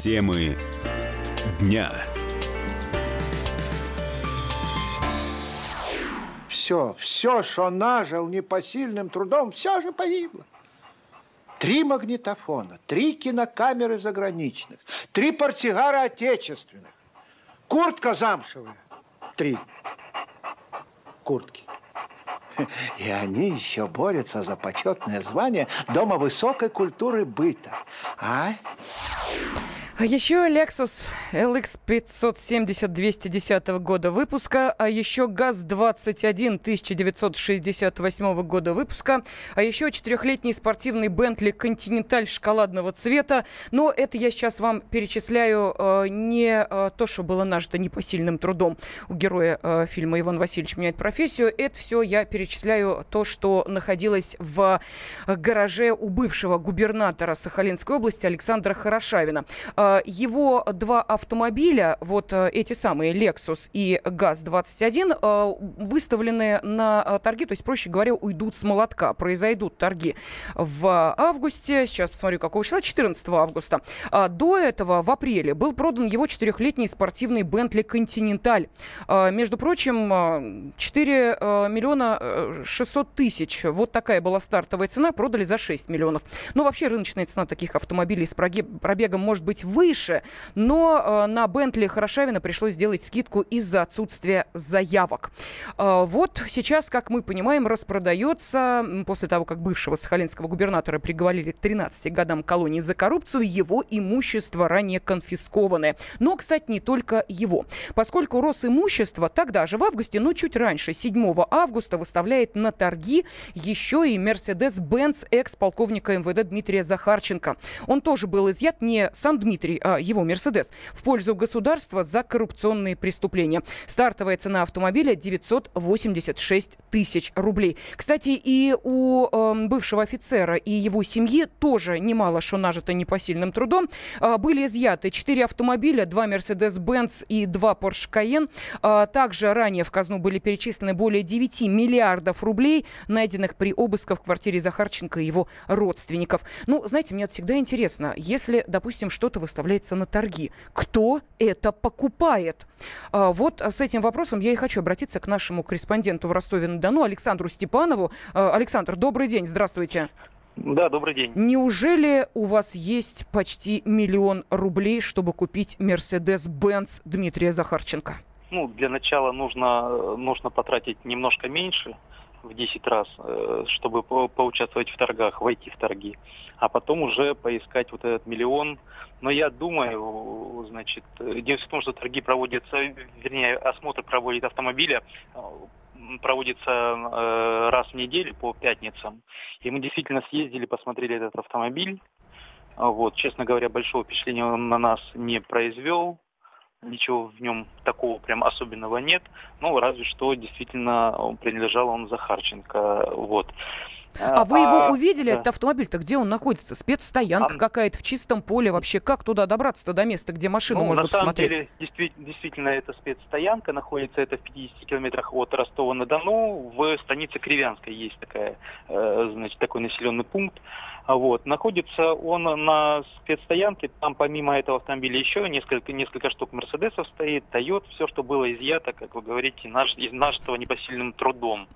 Темы дня. Все, все, что нажил непосильным трудом, все же погибло. Три магнитофона, три кинокамеры заграничных, три портсигара отечественных, куртка замшевая, три куртки. И они еще борются за почетное звание Дома высокой культуры быта. А? А еще Lexus LX 570 210 года выпуска, а еще ГАЗ-21 1968 года выпуска, а еще четырехлетний спортивный Bentley Continental шоколадного цвета. Но это я сейчас вам перечисляю э, не э, то, что было нажито непосильным трудом у героя э, фильма «Иван Васильевич меняет профессию». Это все я перечисляю то, что находилось в гараже у бывшего губернатора Сахалинской области Александра Хорошавина. Э, его два автомобиля, вот э, эти самые Lexus и ГАЗ-21, э, выставлены на торги, то есть, проще говоря, уйдут с молотка. Произойдут торги в августе, сейчас посмотрю, какого числа, 14 августа. А до этого, в апреле, был продан его четырехлетний спортивный Bentley Continental. Между прочим, 4 миллиона 600 тысяч. Вот такая была стартовая цена, продали за 6 миллионов. Но вообще рыночная цена таких автомобилей с пробегом может быть выше, но э, на Бентли Хорошавина пришлось сделать скидку из-за отсутствия заявок. Э, вот сейчас, как мы понимаем, распродается, после того, как бывшего сахалинского губернатора приговорили к 13 годам колонии за коррупцию, его имущество ранее конфискованы. Но, кстати, не только его. Поскольку Росимущество тогда же, в августе, но чуть раньше, 7 августа, выставляет на торги еще и Мерседес-Бенц экс-полковника МВД Дмитрия Захарченко. Он тоже был изъят, не сам Дмитрий, Дмитрий, а, его Мерседес, в пользу государства за коррупционные преступления. Стартовая цена автомобиля 986 тысяч рублей. Кстати, и у э, бывшего офицера и его семьи тоже немало что нажито непосильным трудом. Э, были изъяты 4 автомобиля, 2 Mercedes-Benz и 2 Porsche Cayenne. Э, также ранее в казну были перечислены более 9 миллиардов рублей, найденных при обысках в квартире Захарченко и его родственников. Ну, знаете, мне всегда интересно, если, допустим, что-то выставляется на торги. Кто это покупает? А, вот с этим вопросом я и хочу обратиться к нашему корреспонденту в Ростове-на-Дону Александру Степанову. А, Александр, добрый день, здравствуйте. Да, добрый день. Неужели у вас есть почти миллион рублей, чтобы купить Mercedes-Benz Дмитрия Захарченко? Ну, для начала нужно, нужно потратить немножко меньше, в 10 раз, э, чтобы поучаствовать в торгах, войти в торги, а потом уже поискать вот этот миллион. Но я думаю, значит, дело в том, что торги проводятся, вернее, осмотр проводит автомобиля, э, проводится э, раз в неделю по пятницам. И мы действительно съездили, посмотрели этот автомобиль. Вот, честно говоря, большого впечатления он на нас не произвел ничего в нем такого прям особенного нет. Ну, разве что действительно принадлежал он Захарченко. Вот. А, а вы его а, увидели, да. этот автомобиль-то? Где он находится? Спецстоянка а, какая-то в чистом поле вообще? Как туда добраться-то до места, где машину ну, можно на посмотреть? Деле, действительно, это спецстоянка. Находится это в 50 километрах от Ростова-на-Дону. В станице Кривянской есть такая, э, значит, такой населенный пункт. Вот. Находится он на спецстоянке, там помимо этого автомобиля еще несколько, несколько штук Мерседесов стоит, Тойот, все, что было изъято, как вы говорите, наш, из нашего непосильным трудом.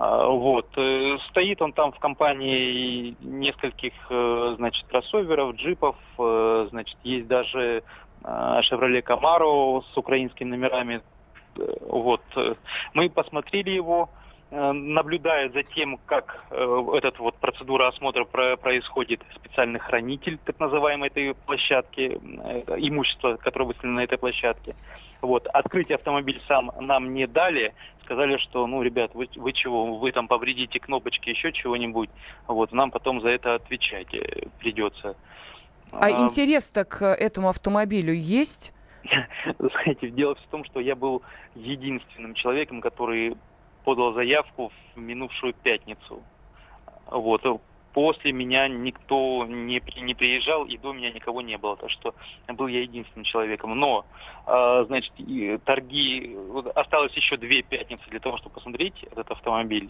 А, вот. Э, стоит он там в компании нескольких, э, значит, кроссоверов, джипов, э, значит, есть даже Chevrolet Camaro с украинскими номерами. Вот. Мы посмотрели его, наблюдает за тем, как э, эта вот процедура осмотра про происходит, специальный хранитель, так называемой этой площадки, э, имущество, которое выставлено на этой площадке. Вот. Открыть автомобиль сам нам не дали, сказали, что, ну, ребят, вы, вы чего, вы там повредите кнопочки, еще чего-нибудь, вот, нам потом за это отвечать э, придется. А, а интерес-то к этому автомобилю есть? Знаете, дело в том, что я был единственным человеком, который подал заявку в минувшую пятницу. Вот. после меня никто не, не приезжал, и до меня никого не было. Так что был я единственным человеком. Но, э, значит, торги... Осталось еще две пятницы для того, чтобы посмотреть этот автомобиль.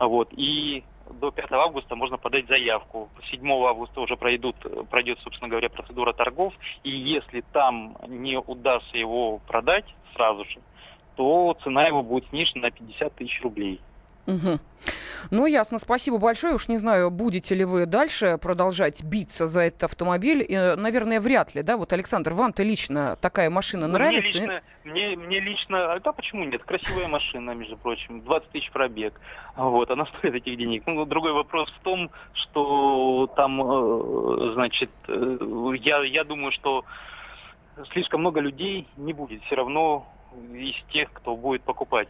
Вот. И до 5 августа можно подать заявку. 7 августа уже пройдут, пройдет, собственно говоря, процедура торгов. И если там не удастся его продать сразу же, то цена его будет снижена на 50 тысяч рублей. Угу. Ну, ясно. Спасибо большое. Уж не знаю, будете ли вы дальше продолжать биться за этот автомобиль. И, наверное, вряд ли, да? Вот, Александр, вам-то лично такая машина нравится? Мне лично, мне, мне лично... А, да, почему нет? Красивая машина, между прочим. 20 тысяч пробег. Вот, она стоит этих денег. Ну, другой вопрос в том, что там, э, значит, э, я, я думаю, что слишком много людей не будет все равно из тех, кто будет покупать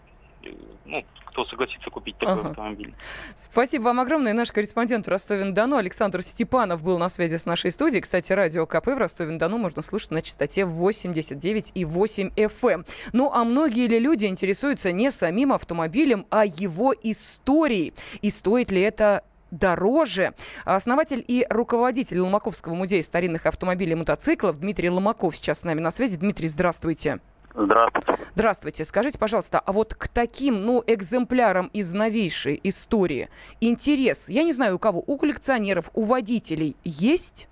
ну, кто согласится купить такой ага. автомобиль. Спасибо вам огромное. Наш корреспондент в Ростове-на-Дону Александр Степанов был на связи с нашей студией. Кстати, радио КП в Ростове-на-Дону можно слушать на частоте 89,8 FM. Эм. Ну, а многие ли люди интересуются не самим автомобилем, а его историей? И стоит ли это дороже. Основатель и руководитель Ломаковского музея старинных автомобилей и мотоциклов Дмитрий Ломаков сейчас с нами на связи. Дмитрий, здравствуйте. Здравствуйте. Здравствуйте. Скажите, пожалуйста, а вот к таким, ну, экземплярам из новейшей истории интерес, я не знаю, у кого, у коллекционеров, у водителей есть?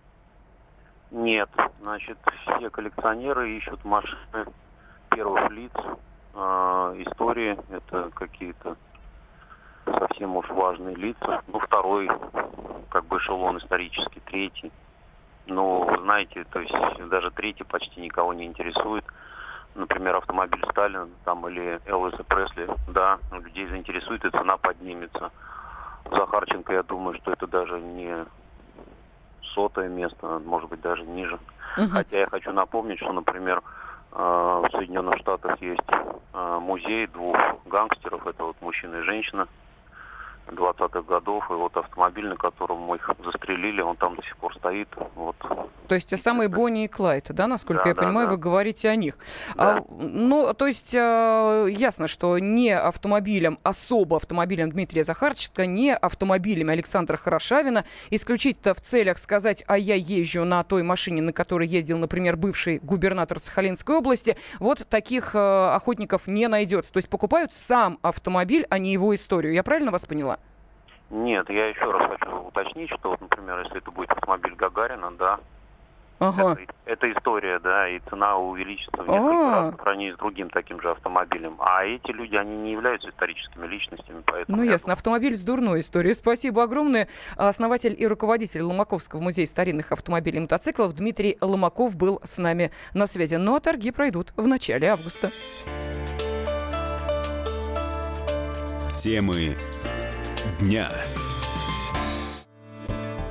Нет. Значит, все коллекционеры ищут машины первых лиц. Э, истории – это какие-то совсем уж важные лица. Ну, второй, как бы эшелон исторический, третий. Ну, знаете, то есть даже третий почти никого не интересует например, автомобиль Сталин там, или Элвиса Пресли, да, людей заинтересует и цена поднимется. Захарченко, я думаю, что это даже не сотое место, может быть, даже ниже. Угу. Хотя я хочу напомнить, что, например, э, в Соединенных Штатах есть э, музей двух гангстеров, это вот мужчина и женщина, 20-х годов, и вот автомобиль, на котором мы их застрелили, он там до сих пор стоит. Вот. То есть те самые Бонни и Клайд, да, насколько да, я да, понимаю, да. вы говорите о них. Да. А, ну, то есть э, ясно, что не автомобилем, особо автомобилем Дмитрия Захарченко, не автомобилем Александра Хорошавина, исключительно в целях сказать, а я езжу на той машине, на которой ездил, например, бывший губернатор Сахалинской области, вот таких э, охотников не найдется. То есть покупают сам автомобиль, а не его историю. Я правильно вас поняла? Нет, я еще раз хочу уточнить, что вот, например, если это будет автомобиль Гагарина, да, Ага. Это, это история, да, и цена увеличится в несколько А-а-а. раз по сравнению с другим таким же автомобилем. А эти люди, они не являются историческими личностями, поэтому... Ну, ясно. Думаю... Автомобиль с дурной историей. Спасибо огромное. Основатель и руководитель Ломаковского музея старинных автомобилей и мотоциклов Дмитрий Ломаков был с нами на связи. Ну, а торги пройдут в начале августа. Темы дня.